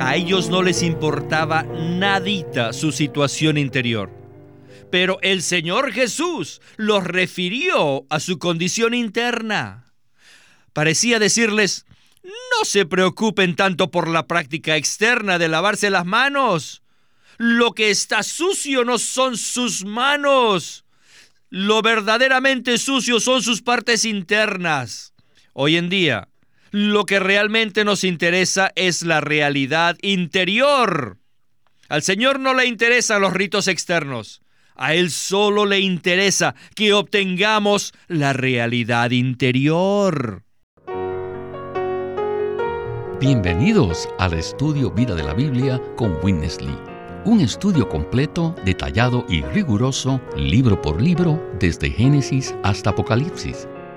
A ellos no les importaba nadita su situación interior. Pero el Señor Jesús los refirió a su condición interna. Parecía decirles, no se preocupen tanto por la práctica externa de lavarse las manos. Lo que está sucio no son sus manos. Lo verdaderamente sucio son sus partes internas. Hoy en día, lo que realmente nos interesa es la realidad interior. Al Señor no le interesan los ritos externos. A Él solo le interesa que obtengamos la realidad interior. Bienvenidos al estudio Vida de la Biblia con Witness Lee. Un estudio completo, detallado y riguroso, libro por libro, desde Génesis hasta Apocalipsis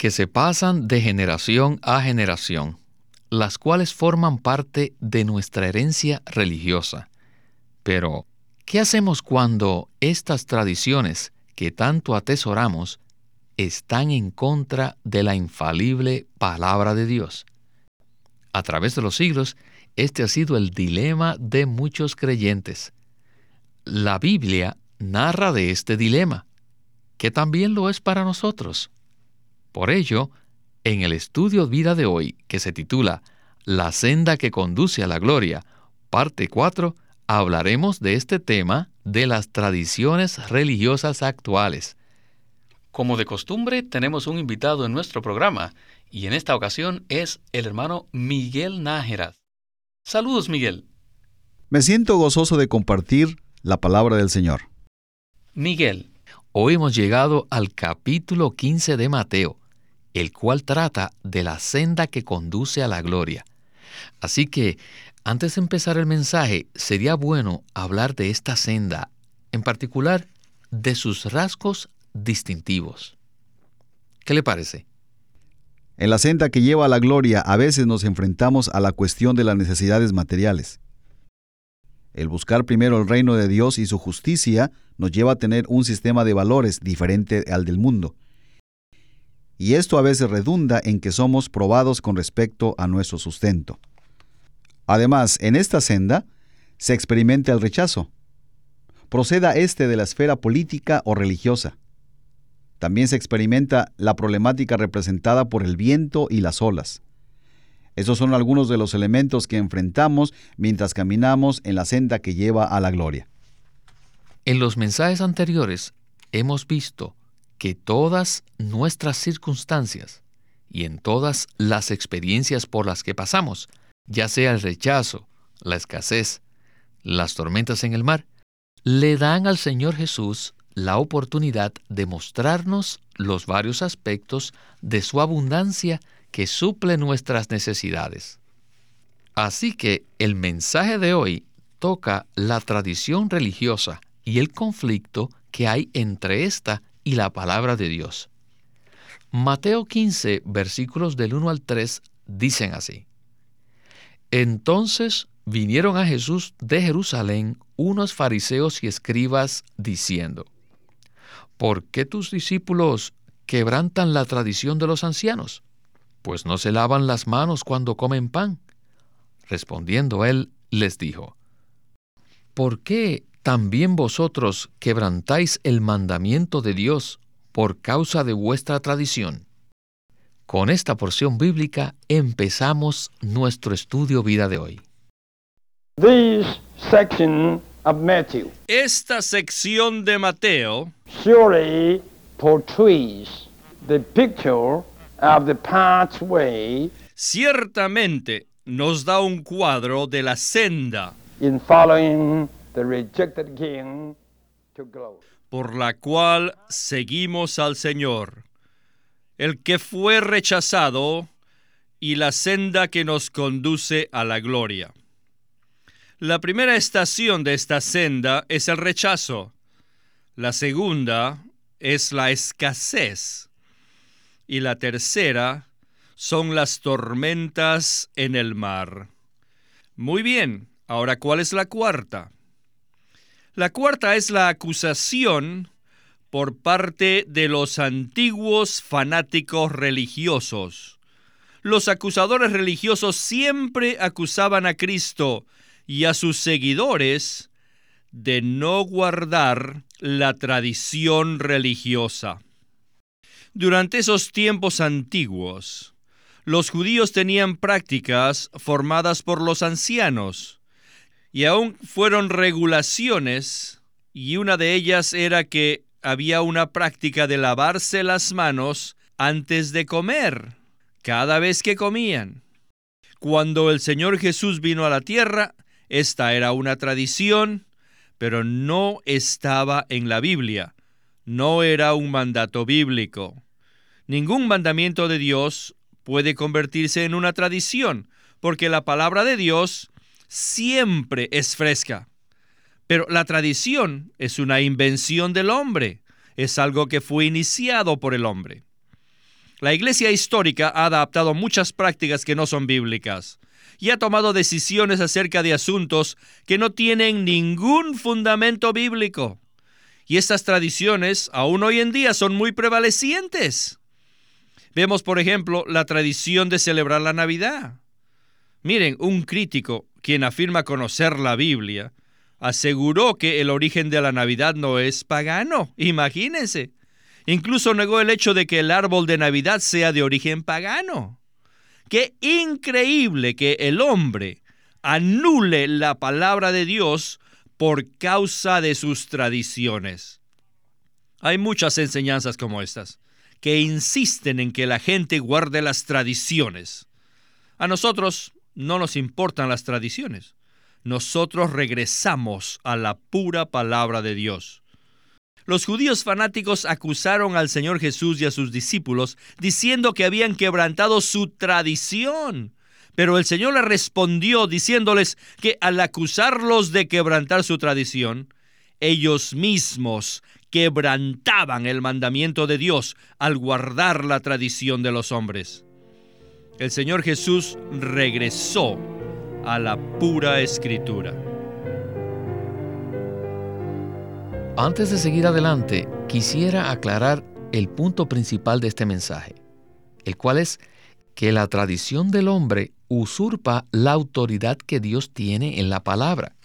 que se pasan de generación a generación, las cuales forman parte de nuestra herencia religiosa. Pero, ¿qué hacemos cuando estas tradiciones que tanto atesoramos están en contra de la infalible palabra de Dios? A través de los siglos, este ha sido el dilema de muchos creyentes. La Biblia narra de este dilema, que también lo es para nosotros. Por ello, en el estudio vida de hoy, que se titula La senda que conduce a la gloria, parte 4, hablaremos de este tema de las tradiciones religiosas actuales. Como de costumbre, tenemos un invitado en nuestro programa, y en esta ocasión es el hermano Miguel Nájera. Saludos, Miguel. Me siento gozoso de compartir la palabra del Señor. Miguel, hoy hemos llegado al capítulo 15 de Mateo, el cual trata de la senda que conduce a la gloria. Así que, antes de empezar el mensaje, sería bueno hablar de esta senda, en particular de sus rasgos distintivos. ¿Qué le parece? En la senda que lleva a la gloria a veces nos enfrentamos a la cuestión de las necesidades materiales. El buscar primero el reino de Dios y su justicia nos lleva a tener un sistema de valores diferente al del mundo y esto a veces redunda en que somos probados con respecto a nuestro sustento. Además, en esta senda se experimenta el rechazo. Proceda este de la esfera política o religiosa. También se experimenta la problemática representada por el viento y las olas. Esos son algunos de los elementos que enfrentamos mientras caminamos en la senda que lleva a la gloria. En los mensajes anteriores hemos visto que todas nuestras circunstancias y en todas las experiencias por las que pasamos, ya sea el rechazo, la escasez, las tormentas en el mar, le dan al Señor Jesús la oportunidad de mostrarnos los varios aspectos de su abundancia que suple nuestras necesidades. Así que el mensaje de hoy toca la tradición religiosa y el conflicto que hay entre esta y la palabra de Dios. Mateo 15, versículos del 1 al 3 dicen así. Entonces vinieron a Jesús de Jerusalén unos fariseos y escribas diciendo, ¿por qué tus discípulos quebrantan la tradición de los ancianos? Pues no se lavan las manos cuando comen pan. Respondiendo él, les dijo, ¿por qué también vosotros quebrantáis el mandamiento de Dios por causa de vuestra tradición. Con esta porción bíblica empezamos nuestro estudio vida de hoy. Esta sección de Mateo surely portrays the picture of the pathway ciertamente nos da un cuadro de la senda in following por la cual seguimos al Señor, el que fue rechazado y la senda que nos conduce a la gloria. La primera estación de esta senda es el rechazo. La segunda es la escasez. Y la tercera son las tormentas en el mar. Muy bien, ahora ¿cuál es la cuarta? La cuarta es la acusación por parte de los antiguos fanáticos religiosos. Los acusadores religiosos siempre acusaban a Cristo y a sus seguidores de no guardar la tradición religiosa. Durante esos tiempos antiguos, los judíos tenían prácticas formadas por los ancianos, y aún fueron regulaciones, y una de ellas era que había una práctica de lavarse las manos antes de comer, cada vez que comían. Cuando el Señor Jesús vino a la tierra, esta era una tradición, pero no estaba en la Biblia. No era un mandato bíblico. Ningún mandamiento de Dios puede convertirse en una tradición, porque la palabra de Dios siempre es fresca. Pero la tradición es una invención del hombre, es algo que fue iniciado por el hombre. La iglesia histórica ha adaptado muchas prácticas que no son bíblicas y ha tomado decisiones acerca de asuntos que no tienen ningún fundamento bíblico. Y estas tradiciones aún hoy en día son muy prevalecientes. Vemos, por ejemplo, la tradición de celebrar la Navidad. Miren, un crítico, quien afirma conocer la Biblia, aseguró que el origen de la Navidad no es pagano. Imagínense. Incluso negó el hecho de que el árbol de Navidad sea de origen pagano. Qué increíble que el hombre anule la palabra de Dios por causa de sus tradiciones. Hay muchas enseñanzas como estas que insisten en que la gente guarde las tradiciones. A nosotros no nos importan las tradiciones. Nosotros regresamos a la pura palabra de Dios. Los judíos fanáticos acusaron al Señor Jesús y a sus discípulos diciendo que habían quebrantado su tradición. Pero el Señor le respondió diciéndoles que al acusarlos de quebrantar su tradición, ellos mismos quebrantaban el mandamiento de Dios al guardar la tradición de los hombres. El Señor Jesús regresó a la pura escritura. Antes de seguir adelante, quisiera aclarar el punto principal de este mensaje, el cual es que la tradición del hombre usurpa la autoridad que Dios tiene en la palabra.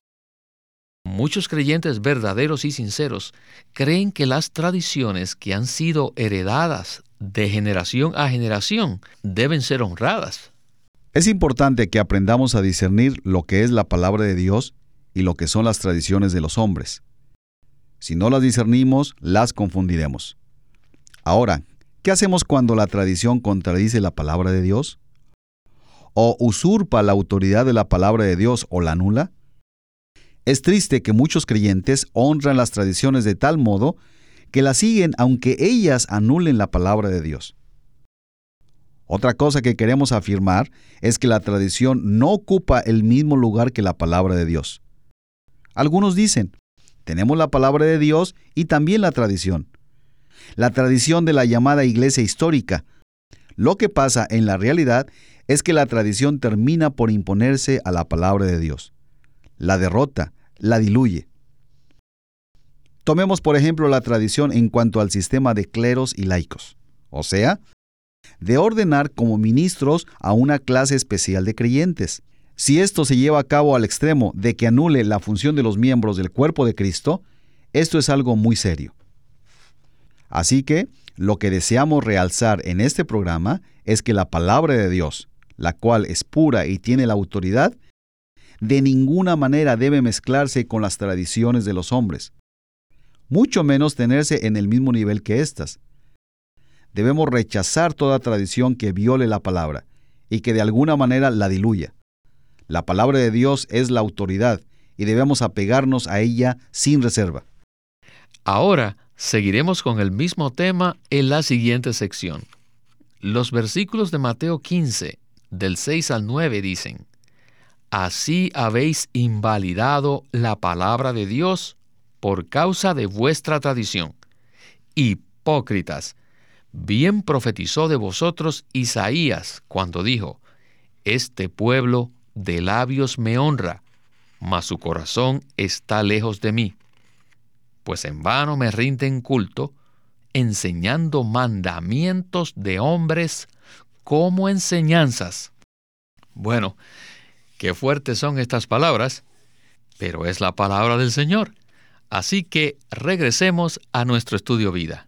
Muchos creyentes verdaderos y sinceros creen que las tradiciones que han sido heredadas de generación a generación deben ser honradas. Es importante que aprendamos a discernir lo que es la palabra de Dios y lo que son las tradiciones de los hombres. Si no las discernimos, las confundiremos. Ahora, ¿qué hacemos cuando la tradición contradice la palabra de Dios? ¿O usurpa la autoridad de la palabra de Dios o la anula? Es triste que muchos creyentes honran las tradiciones de tal modo que las siguen aunque ellas anulen la palabra de Dios. Otra cosa que queremos afirmar es que la tradición no ocupa el mismo lugar que la palabra de Dios. Algunos dicen, tenemos la palabra de Dios y también la tradición. La tradición de la llamada iglesia histórica. Lo que pasa en la realidad es que la tradición termina por imponerse a la palabra de Dios. La derrota, la diluye. Tomemos por ejemplo la tradición en cuanto al sistema de cleros y laicos, o sea, de ordenar como ministros a una clase especial de creyentes. Si esto se lleva a cabo al extremo de que anule la función de los miembros del cuerpo de Cristo, esto es algo muy serio. Así que, lo que deseamos realzar en este programa es que la palabra de Dios, la cual es pura y tiene la autoridad, de ninguna manera debe mezclarse con las tradiciones de los hombres, mucho menos tenerse en el mismo nivel que éstas. Debemos rechazar toda tradición que viole la palabra y que de alguna manera la diluya. La palabra de Dios es la autoridad y debemos apegarnos a ella sin reserva. Ahora seguiremos con el mismo tema en la siguiente sección. Los versículos de Mateo 15, del 6 al 9 dicen, así habéis invalidado la palabra de Dios por causa de vuestra tradición. Hipócritas, bien profetizó de vosotros Isaías cuando dijo, Este pueblo de labios me honra, mas su corazón está lejos de mí, pues en vano me rinden culto, enseñando mandamientos de hombres como enseñanzas. Bueno, qué fuertes son estas palabras, pero es la palabra del Señor. Así que regresemos a nuestro estudio vida.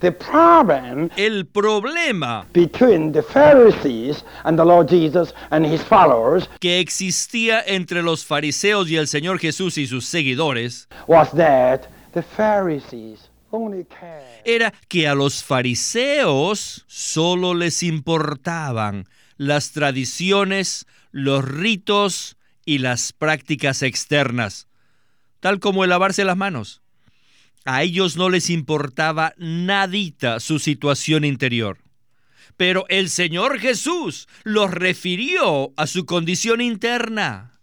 The problem El problema between the Pharisees and the Lord Jesus and his followers que existía entre los fariseos y el Señor Jesús y sus seguidores was that the Pharisees only cared era que a los fariseos solo les importaban las tradiciones, los ritos y las prácticas externas, tal como el lavarse las manos. A ellos no les importaba nadita su situación interior. Pero el Señor Jesús los refirió a su condición interna.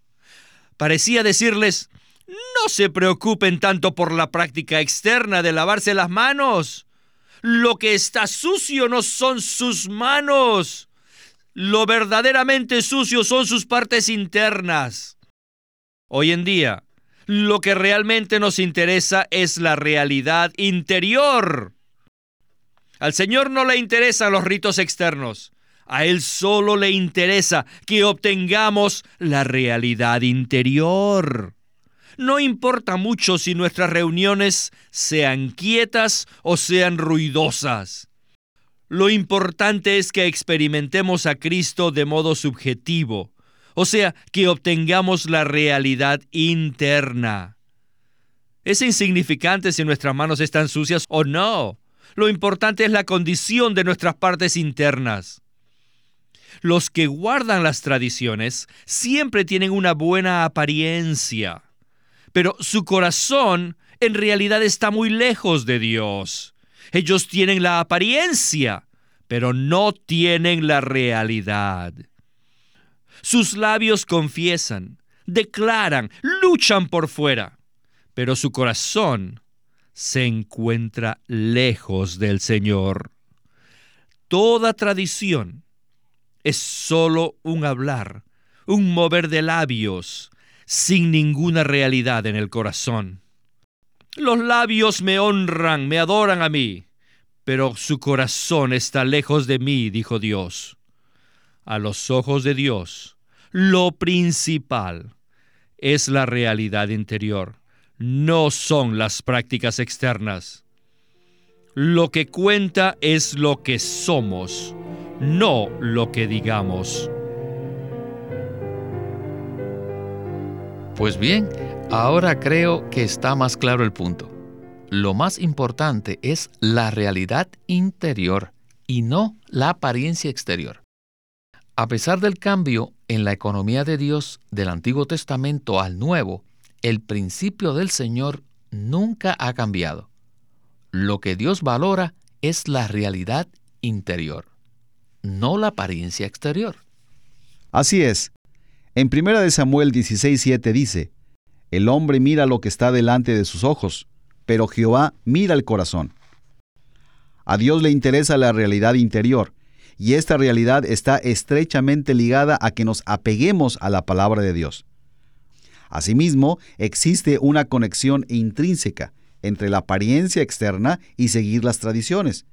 Parecía decirles, no se preocupen tanto por la práctica externa de lavarse las manos. Lo que está sucio no son sus manos. Lo verdaderamente sucio son sus partes internas. Hoy en día, lo que realmente nos interesa es la realidad interior. Al Señor no le interesan los ritos externos. A Él solo le interesa que obtengamos la realidad interior. No importa mucho si nuestras reuniones sean quietas o sean ruidosas. Lo importante es que experimentemos a Cristo de modo subjetivo, o sea, que obtengamos la realidad interna. Es insignificante si nuestras manos están sucias o no. Lo importante es la condición de nuestras partes internas. Los que guardan las tradiciones siempre tienen una buena apariencia, pero su corazón en realidad está muy lejos de Dios. Ellos tienen la apariencia, pero no tienen la realidad. Sus labios confiesan, declaran, luchan por fuera, pero su corazón se encuentra lejos del Señor. Toda tradición es solo un hablar, un mover de labios, sin ninguna realidad en el corazón. Los labios me honran, me adoran a mí, pero su corazón está lejos de mí, dijo Dios. A los ojos de Dios, lo principal es la realidad interior, no son las prácticas externas. Lo que cuenta es lo que somos, no lo que digamos. Pues bien, ahora creo que está más claro el punto. Lo más importante es la realidad interior y no la apariencia exterior. A pesar del cambio en la economía de Dios del Antiguo Testamento al Nuevo, el principio del Señor nunca ha cambiado. Lo que Dios valora es la realidad interior, no la apariencia exterior. Así es. En 1 Samuel 16:7 dice, El hombre mira lo que está delante de sus ojos, pero Jehová mira el corazón. A Dios le interesa la realidad interior, y esta realidad está estrechamente ligada a que nos apeguemos a la palabra de Dios. Asimismo, existe una conexión intrínseca entre la apariencia externa y seguir las tradiciones,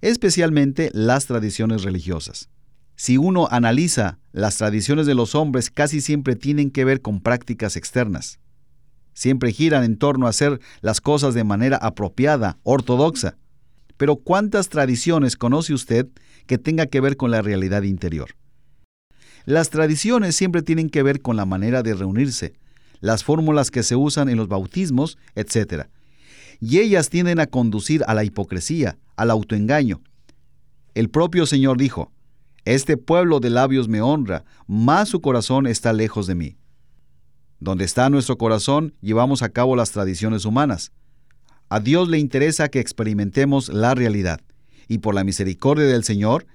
especialmente las tradiciones religiosas. Si uno analiza, las tradiciones de los hombres casi siempre tienen que ver con prácticas externas. Siempre giran en torno a hacer las cosas de manera apropiada, ortodoxa. Pero ¿cuántas tradiciones conoce usted que tenga que ver con la realidad interior? Las tradiciones siempre tienen que ver con la manera de reunirse, las fórmulas que se usan en los bautismos, etc. Y ellas tienden a conducir a la hipocresía, al autoengaño. El propio Señor dijo, Este pueblo de labios me honra, mas su corazón está lejos de mí. Donde está nuestro corazón, llevamos a cabo las tradiciones humanas. A Dios le interesa que experimentemos la realidad, y por la misericordia del Señor,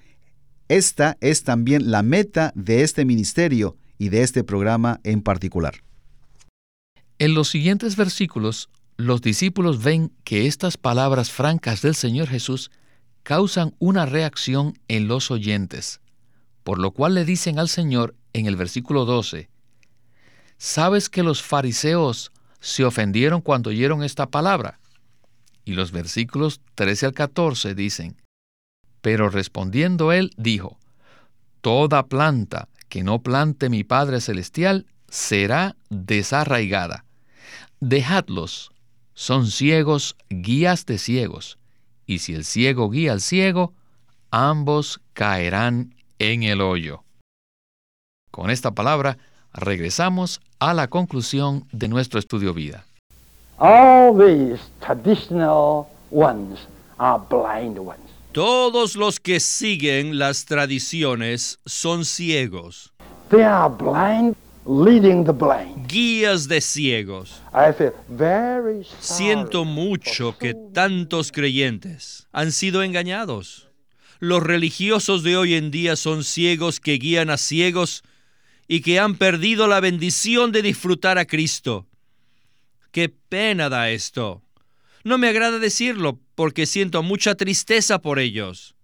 esta es también la meta de este ministerio y de este programa en particular. En los siguientes versículos, los discípulos ven que estas palabras francas del Señor Jesús causan una reacción en los oyentes, por lo cual le dicen al Señor en el versículo 12, ¿sabes que los fariseos se ofendieron cuando oyeron esta palabra? Y los versículos 13 al 14 dicen, pero respondiendo él dijo, Toda planta que no plante mi Padre Celestial será desarraigada. Dejadlos, son ciegos, guías de ciegos, y si el ciego guía al ciego, ambos caerán en el hoyo. Con esta palabra, regresamos a la conclusión de nuestro estudio vida. All these traditional ones are blind ones. Todos los que siguen las tradiciones son ciegos, They are blind, leading the blind. guías de ciegos. I feel very sorry Siento mucho que tantos creyentes han sido engañados. Los religiosos de hoy en día son ciegos que guían a ciegos y que han perdido la bendición de disfrutar a Cristo. Qué pena da esto. No me agrada decirlo porque siento mucha tristeza por ellos.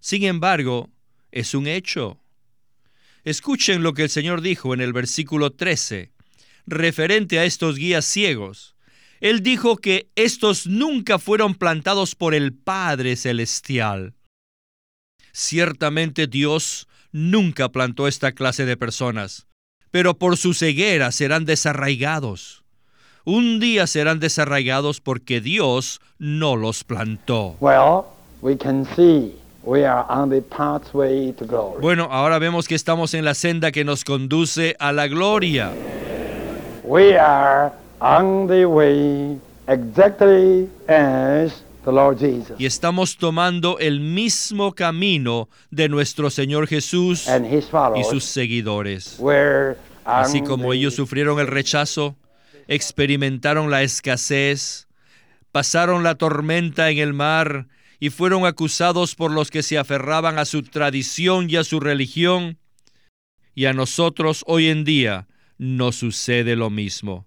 Sin embargo, es un hecho. Escuchen lo que el Señor dijo en el versículo 13, referente a estos guías ciegos. Él dijo que estos nunca fueron plantados por el Padre Celestial. Ciertamente Dios nunca plantó esta clase de personas, pero por su ceguera serán desarraigados. Un día serán desarraigados porque Dios no los plantó. Well, we can see we are on the pathway to glory. Bueno, ahora vemos que estamos en la senda que nos conduce a la gloria. We are on the way exactly as the Lord Jesus Y estamos tomando el mismo camino de nuestro Señor Jesús and his y sus seguidores. Así como ellos sufrieron el rechazo, experimentaron la escasez, pasaron la tormenta en el mar y fueron acusados por los que se aferraban a su tradición y a su religión, y a nosotros hoy en día nos sucede lo mismo.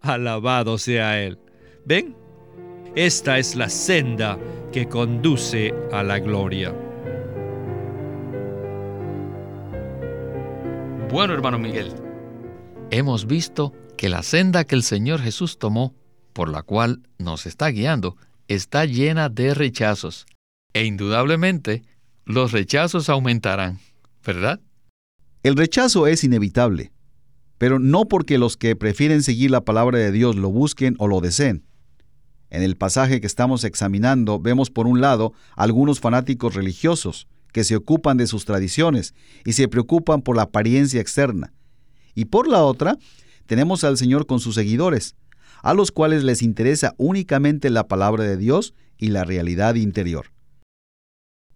Alabado sea Él. ¿Ven? Esta es la senda que conduce a la gloria. Bueno, hermano Miguel, hemos visto que la senda que el Señor Jesús tomó, por la cual nos está guiando, está llena de rechazos. E indudablemente, los rechazos aumentarán, ¿verdad? El rechazo es inevitable, pero no porque los que prefieren seguir la palabra de Dios lo busquen o lo deseen. En el pasaje que estamos examinando vemos por un lado algunos fanáticos religiosos que se ocupan de sus tradiciones y se preocupan por la apariencia externa. Y por la otra, tenemos al Señor con sus seguidores, a los cuales les interesa únicamente la palabra de Dios y la realidad interior.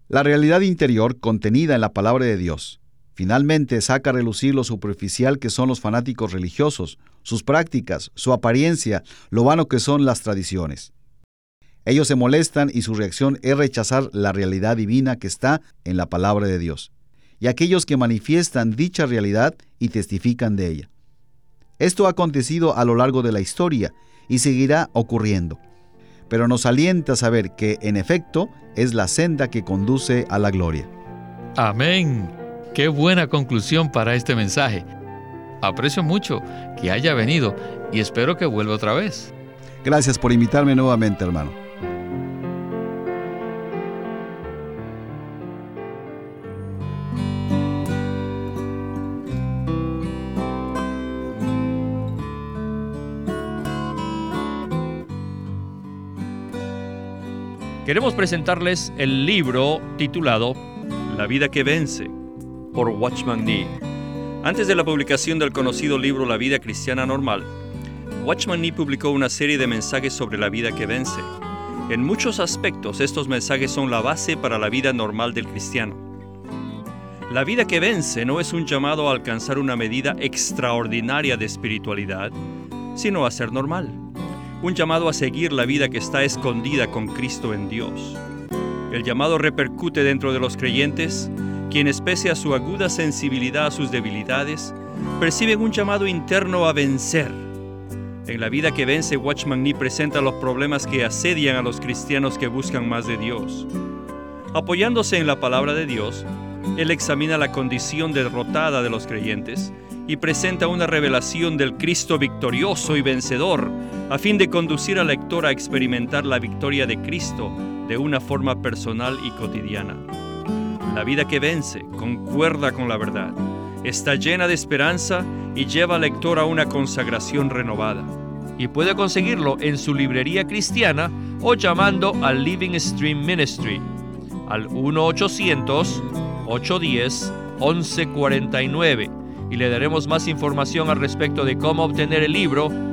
La realidad interior contenida en la palabra de Dios finalmente saca a relucir lo superficial que son los fanáticos religiosos, sus prácticas, su apariencia, lo vano que son las tradiciones. Ellos se molestan y su reacción es rechazar la realidad divina que está en la palabra de Dios, y aquellos que manifiestan dicha realidad y testifican de ella. Esto ha acontecido a lo largo de la historia y seguirá ocurriendo, pero nos alienta a saber que, en efecto, es la senda que conduce a la gloria. Amén. Qué buena conclusión para este mensaje. Aprecio mucho que haya venido y espero que vuelva otra vez. Gracias por invitarme nuevamente, hermano. Queremos presentarles el libro titulado La vida que vence por Watchman Nee. Antes de la publicación del conocido libro La vida cristiana normal, Watchman Nee publicó una serie de mensajes sobre la vida que vence. En muchos aspectos estos mensajes son la base para la vida normal del cristiano. La vida que vence no es un llamado a alcanzar una medida extraordinaria de espiritualidad, sino a ser normal un llamado a seguir la vida que está escondida con Cristo en Dios. El llamado repercute dentro de los creyentes, quienes pese a su aguda sensibilidad a sus debilidades, perciben un llamado interno a vencer. En la vida que vence, Watchman Nee presenta los problemas que asedian a los cristianos que buscan más de Dios. Apoyándose en la palabra de Dios, él examina la condición derrotada de los creyentes y presenta una revelación del Cristo victorioso y vencedor, a fin de conducir al lector a experimentar la victoria de Cristo de una forma personal y cotidiana. La vida que vence concuerda con la verdad, está llena de esperanza y lleva al lector a una consagración renovada. Y puede conseguirlo en su librería cristiana o llamando al Living Stream Ministry al 1-800-810-1149 y le daremos más información al respecto de cómo obtener el libro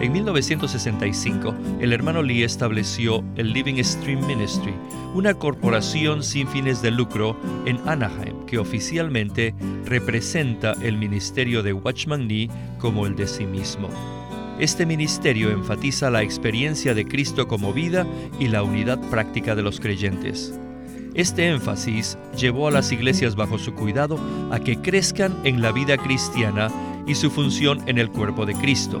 En 1965, el hermano Lee estableció el Living Stream Ministry, una corporación sin fines de lucro en Anaheim que oficialmente representa el ministerio de Watchman Nee como el de sí mismo. Este ministerio enfatiza la experiencia de Cristo como vida y la unidad práctica de los creyentes. Este énfasis llevó a las iglesias bajo su cuidado a que crezcan en la vida cristiana y su función en el cuerpo de Cristo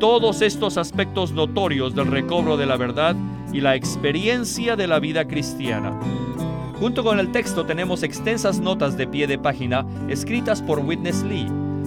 todos estos aspectos notorios del recobro de la verdad y la experiencia de la vida cristiana. Junto con el texto tenemos extensas notas de pie de página escritas por Witness Lee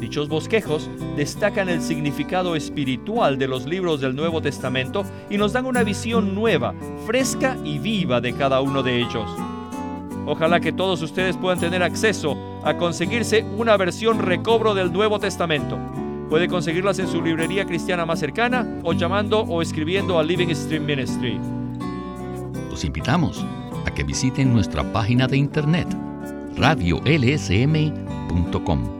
Dichos bosquejos destacan el significado espiritual de los libros del Nuevo Testamento y nos dan una visión nueva, fresca y viva de cada uno de ellos. Ojalá que todos ustedes puedan tener acceso a conseguirse una versión recobro del Nuevo Testamento. Puede conseguirlas en su librería cristiana más cercana o llamando o escribiendo a Living Stream Ministry. Los invitamos a que visiten nuestra página de internet radiolsm.com